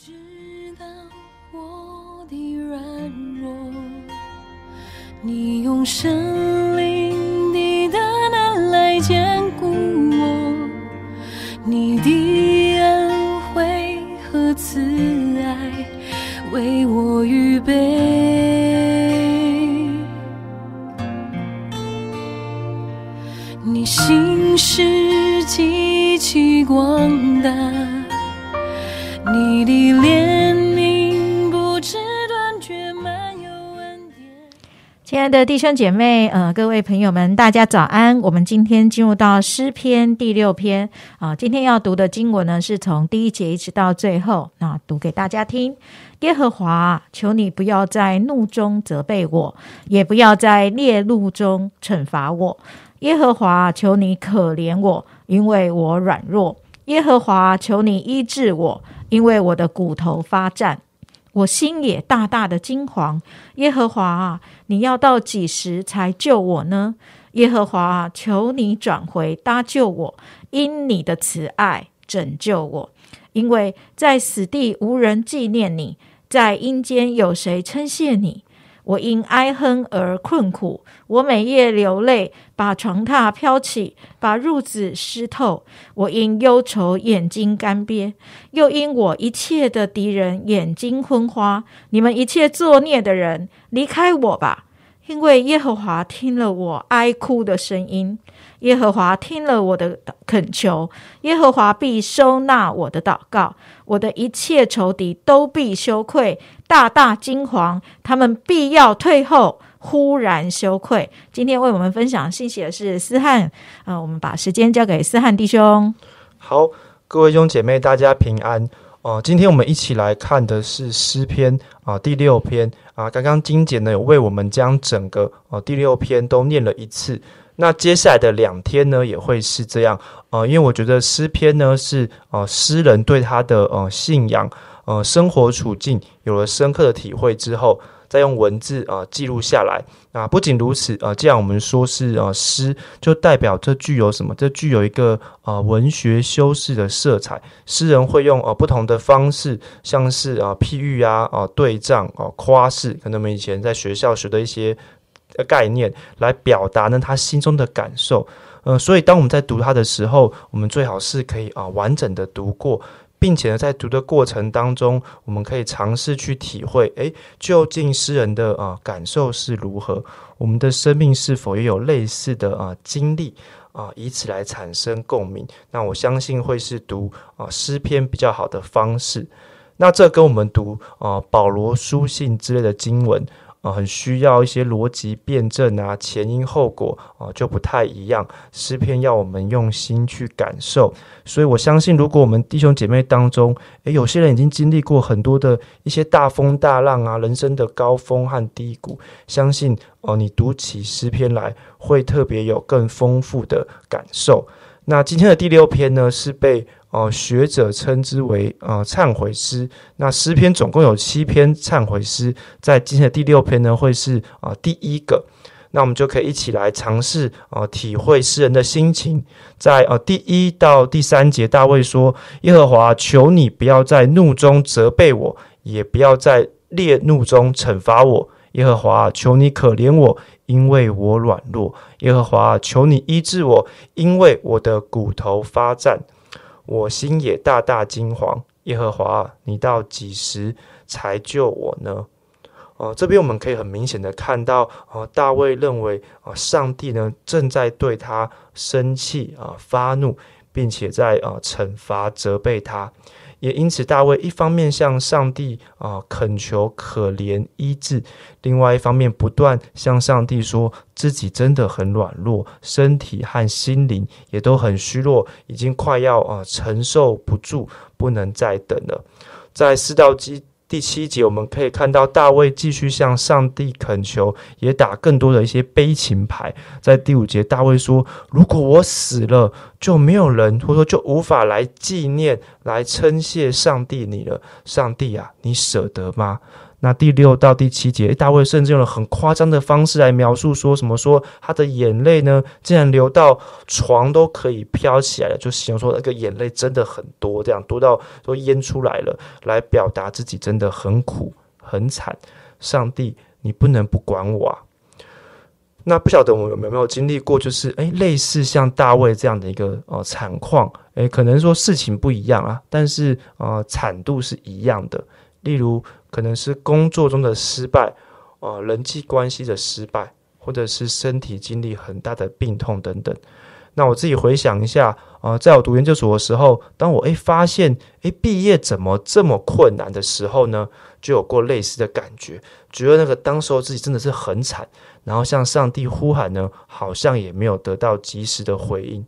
知道我的软弱，你用生灵的大能来坚固我，你的恩惠和慈爱为我预备，你心事极其广大。你的怜悯不知断绝，满有恩典。亲爱的弟兄姐妹，呃，各位朋友们，大家早安。我们今天进入到诗篇第六篇啊、今天要读的经文呢，是从第一节一直到最后，那读给大家听。耶和华，求你不要在怒中责备我，也不要在烈怒中惩罚我。耶和华，求你可怜我，因为我软弱。耶和华，求你医治我，因为我的骨头发战。我心也大大的惊惶。耶和华啊，你要到几时才救我呢？耶和华啊，求你转回搭救我，因你的慈爱拯救我。因为在死地无人纪念你，在阴间有谁称谢你？我因哀哼而困苦，我每夜流泪，把床榻飘起，把褥子湿透。我因忧愁眼睛干瘪，又因我一切的敌人眼睛昏花。你们一切作孽的人，离开我吧！因为耶和华听了我哀哭的声音，耶和华听了我的恳求，耶和华必收纳我的祷告，我的一切仇敌都必羞愧，大大惊惶，他们必要退后，忽然羞愧。今天为我们分享信息的是思翰，呃，我们把时间交给思翰弟兄。好，各位兄姐妹，大家平安。哦、今天我们一起来看的是诗篇啊、第六篇啊。刚刚金姐呢有为我们将整个哦、第六篇都念了一次。那接下来的两天呢也会是这样。呃，因为我觉得诗篇呢是呃诗人对他的呃信仰呃生活处境有了深刻的体会之后，再用文字啊、记录下来。啊，不仅如此，呃，既然我们说是呃诗，就代表这具有什么？这具有一个呃文学修饰的色彩。诗人会用呃不同的方式，像是啊、呃、譬喻啊、啊、呃、对仗、啊、呃、夸饰，可能我们以前在学校学的一些呃概念，来表达呢他心中的感受。呃，所以当我们在读它的时候，我们最好是可以啊、完整的读过。并且呢，在读的过程当中，我们可以尝试去体会，诶，究竟诗人的啊、感受是如何？我们的生命是否也有类似的啊、经历啊、以此来产生共鸣？那我相信会是读啊、诗篇比较好的方式。那这跟我们读啊、保罗书信之类的经文啊、很需要一些逻辑辩证啊、前因后果啊、就不太一样。诗篇要我们用心去感受，所以我相信，如果我们弟兄姐妹当中，诶，有些人已经经历过很多的一些大风大浪啊，人生的高峰和低谷，相信哦、你读起诗篇来会特别有更丰富的感受。那今天的第六篇呢，是被呃学者称之为呃忏悔诗。那诗篇总共有七篇忏悔诗，在今天的第六篇呢，会是啊、第一个。那我们就可以一起来尝试啊体会诗人的心情。在呃第一到第三节，大卫说：“耶和华，求你不要在怒中责备我，也不要在烈怒中惩罚我。耶和华，求你可怜我，因为我软弱。耶和华，求你医治我，因为我的骨头发战，我心也大大惊惶。耶和华，你到几时才救我呢？”哦，这边我们可以很明显的看到，哦，大卫认为，啊，上帝呢正在对他生气啊、发怒，并且在呃惩罚、责备他。也因此，大卫一方面向上帝啊、恳求可怜医治，另外一方面不断向上帝说自己真的很软弱，身体和心灵也都很虚弱，已经快要啊、承受不住，不能再等了。在四到七第七节，我们可以看到大卫继续向上帝恳求，也打更多的一些悲情牌。在第五节，大卫说：“如果我死了，就没有人，或者说就无法来纪念、来称谢上帝你了。上帝啊，你舍得吗？”那第六到第七节，大卫甚至用了很夸张的方式来描述，说什么说他的眼泪呢，竟然流到床都可以飘起来了，就形容说那个眼泪真的很多，这样多到都淹出来了，来表达自己真的很苦很惨。上帝，你不能不管我啊！那不晓得我们有没有经历过，就是诶，类似像大卫这样的一个呃惨况，诶，可能说事情不一样啊，但是呃惨度是一样的。例如，可能是工作中的失败，呃，人际关系的失败，或者是身体经历很大的病痛等等。那我自己回想一下，呃，在我读研究所的时候，当我诶发现诶毕业怎么这么困难的时候呢，就有过类似的感觉，觉得那个当时候自己真的是很惨，然后向上帝呼喊呢，好像也没有得到及时的回应。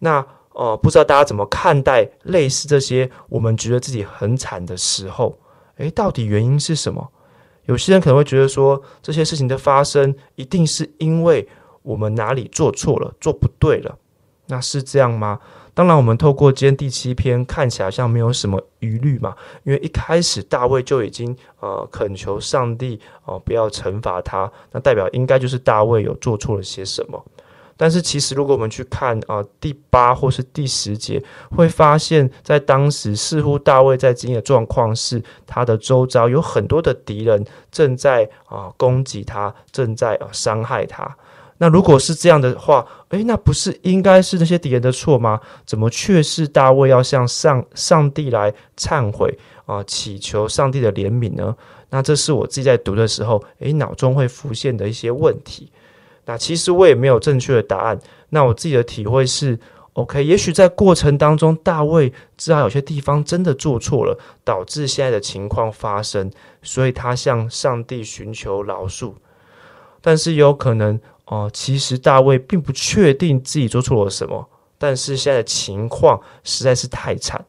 那呃，不知道大家怎么看待类似这些我们觉得自己很惨的时候？诶，到底原因是什么？有些人可能会觉得说，这些事情的发生一定是因为我们哪里做错了、做不对了。那是这样吗？当然，我们透过今天第七篇看起来像没有什么疑虑嘛，因为一开始大卫就已经呃恳求上帝哦不要惩罚他，那代表应该就是大卫有做错了些什么。但是其实，如果我们去看啊第八或是第十节，会发现，在当时似乎大卫在经历的状况是，他的周遭有很多的敌人正在啊攻击他，正在啊伤害他。那如果是这样的话，诶，那不是应该是那些敌人的错吗？怎么却是大卫要向上上帝来忏悔啊，祈求上帝的怜悯呢？那这是我自己在读的时候，诶，脑中会浮现的一些问题。那其实我也没有正确的答案。那我自己的体会是，OK，也许在过程当中，大卫知道有些地方真的做错了，导致现在的情况发生，所以他向上帝寻求饶恕。但是有可能哦，其实大卫并不确定自己做错了什么，但是现在的情况实在是太惨，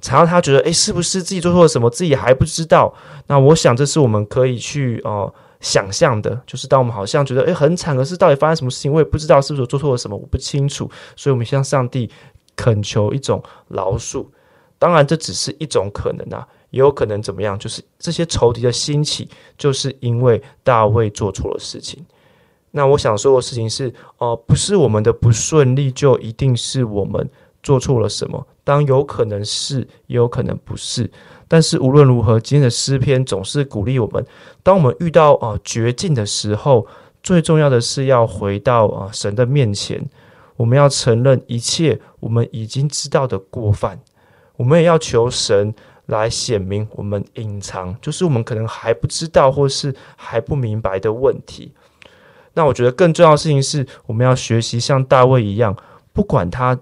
惨到他觉得，诶，是不是自己做错了什么，自己还不知道？那我想，这是我们可以去哦。想象的，就是当我们好像觉得诶很惨，可是到底发生什么事情，我也不知道是不是做错了什么，我不清楚，所以我们向上帝恳求一种饶恕。当然，这只是一种可能啊，也有可能怎么样，就是这些仇敌的兴起，就是因为大卫做错了事情。那我想说的事情是，哦，不是我们的不顺利就一定是我们做错了什么，当有可能是，也有可能不是。但是无论如何，今天的诗篇总是鼓励我们：当我们遇到啊绝境的时候，最重要的是要回到啊神的面前。我们要承认一切我们已经知道的过犯，我们也要求神来显明我们隐藏，就是我们可能还不知道或是还不明白的问题。那我觉得更重要的事情是，我们要学习像大卫一样，不管他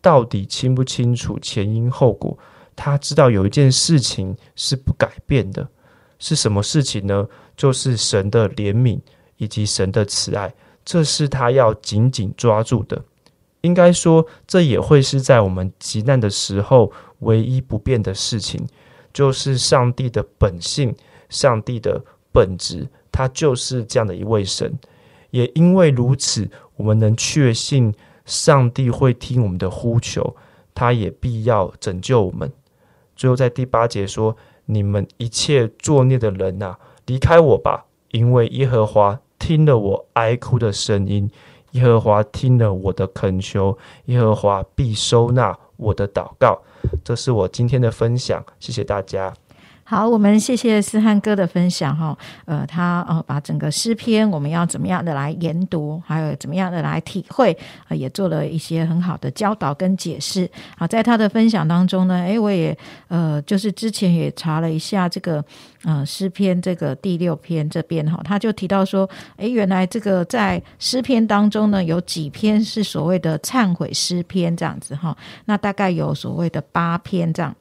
到底清不清楚前因后果。他知道有一件事情是不改变的，是什么事情呢？就是神的怜悯以及神的慈爱，这是他要紧紧抓住的。应该说，这也会是在我们极难的时候唯一不变的事情，就是上帝的本性、上帝的本质，他就是这样的一位神。也因为如此，我们能确信上帝会听我们的呼求，他也必要拯救我们。最后，在第八节说：“你们一切作孽的人呐，离开我吧！因为耶和华听了我哀哭的声音，耶和华听了我的恳求，耶和华必收纳我的祷告。”这是我今天的分享，谢谢大家。好，我们谢谢思翰哥的分享哈。呃，他呃把整个诗篇我们要怎么样的来研读，还有怎么样的来体会，呃，也做了一些很好的教导跟解释。好，在他的分享当中呢，诶，我也呃就是之前也查了一下这个呃诗篇这个第六篇这边哈，他就提到说，诶，原来这个在诗篇当中呢，有几篇是所谓的忏悔诗篇这样子哈，那大概有所谓的八篇这样。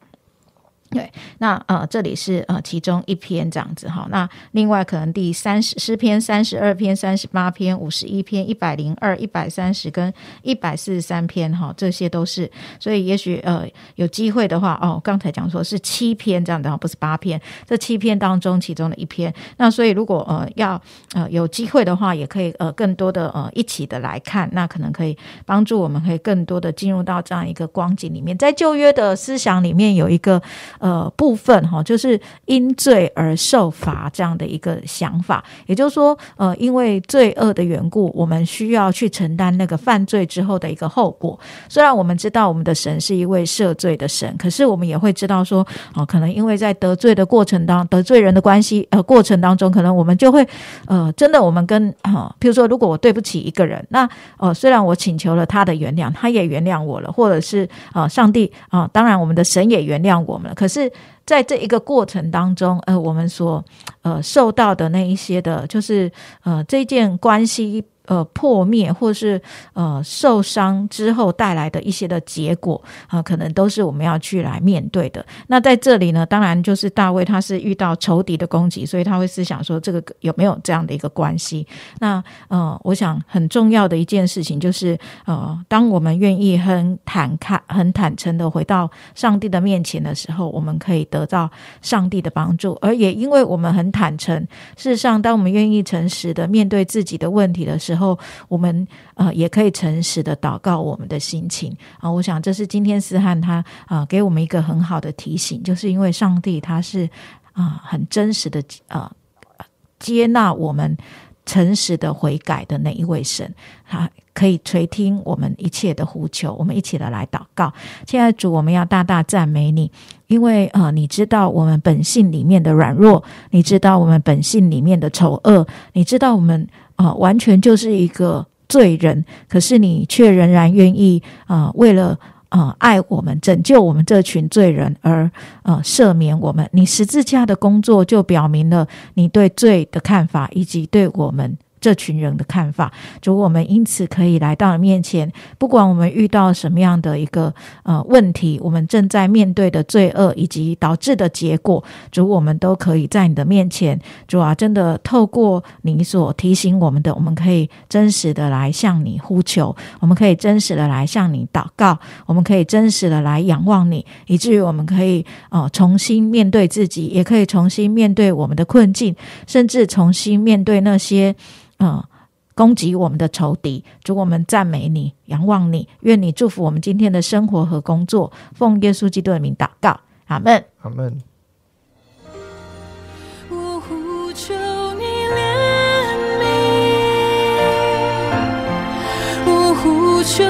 对，那呃，这里是呃其中一篇这样子哈。那另外可能第三十诗篇、三十二篇、三十八篇、五十一篇、一百零二、一百三十跟一百四十三篇哈，这些都是。所以也许呃有机会的话哦，刚才讲说是七篇这样的，不是八篇。这七篇当中其中的一篇。那所以如果呃要呃有机会的话，也可以呃更多的呃一起的来看，那可能可以帮助我们可以更多的进入到这样一个光景里面。在旧约的思想里面有一个。呃部分哈，就是因罪而受罚这样的一个想法。也就是说，呃，因为罪恶的缘故，我们需要去承担那个犯罪之后的一个后果。虽然我们知道我们的神是一位赦罪的神，可是我们也会知道说，哦，可能因为在得罪的过程当得罪人的关系呃过程当中，可能我们就会呃真的我们跟啊，譬如说，如果我对不起一个人，那呃虽然我请求了他的原谅，他也原谅我了，或者是啊上帝啊，当然我们的神也原谅我们了，可是。在这一个过程当中，呃，我们所呃受到的那一些的，就是呃这件关系。呃，破灭或是呃受伤之后带来的一些的结果啊，可能都是我们要去来面对的。那在这里呢，当然就是大卫他是遇到仇敌的攻击，所以他会思想说这个有没有这样的一个关系？那呃，我想很重要的一件事情就是呃，当我们愿意很坦开、很坦诚的回到上帝的面前的时候，我们可以得到上帝的帮助。而也因为我们很坦诚，事实上，当我们愿意诚实的面对自己的问题的时候，后，我们呃也可以诚实的祷告我们的心情啊，我想这是今天思翰他啊给我们一个很好的提醒，就是因为上帝他是啊很真实的啊接纳我们诚实的悔改的那一位神，他可以垂听我们一切的呼求，我们一起的来祷告。亲爱主，我们要大大赞美你，因为啊你知道我们本性里面的软弱，你知道我们本性里面的丑恶，你知道我们。啊，完全就是一个罪人，可是你却仍然愿意啊，为了啊爱我们、拯救我们这群罪人而啊赦免我们。你十字架的工作就表明了你对罪的看法，以及对我们。这群人的看法，主，我们因此可以来到你面前，不管我们遇到什么样的一个呃问题，我们正在面对的罪恶以及导致的结果，主，我们都可以在你的面前，主啊，真的透过你所提醒我们的，我们可以真实的来向你呼求，我们可以真实的来向你祷告，我们可以真实的来仰望你，以至于我们可以哦重新面对自己，也可以重新面对我们的困境，甚至重新面对那些。嗯，攻击我们的仇敌，主我们赞美你，仰望你，愿你祝福我们今天的生活和工作。奉耶稣基督的名祷告，阿门，阿门。我呼求你怜悯，我呼求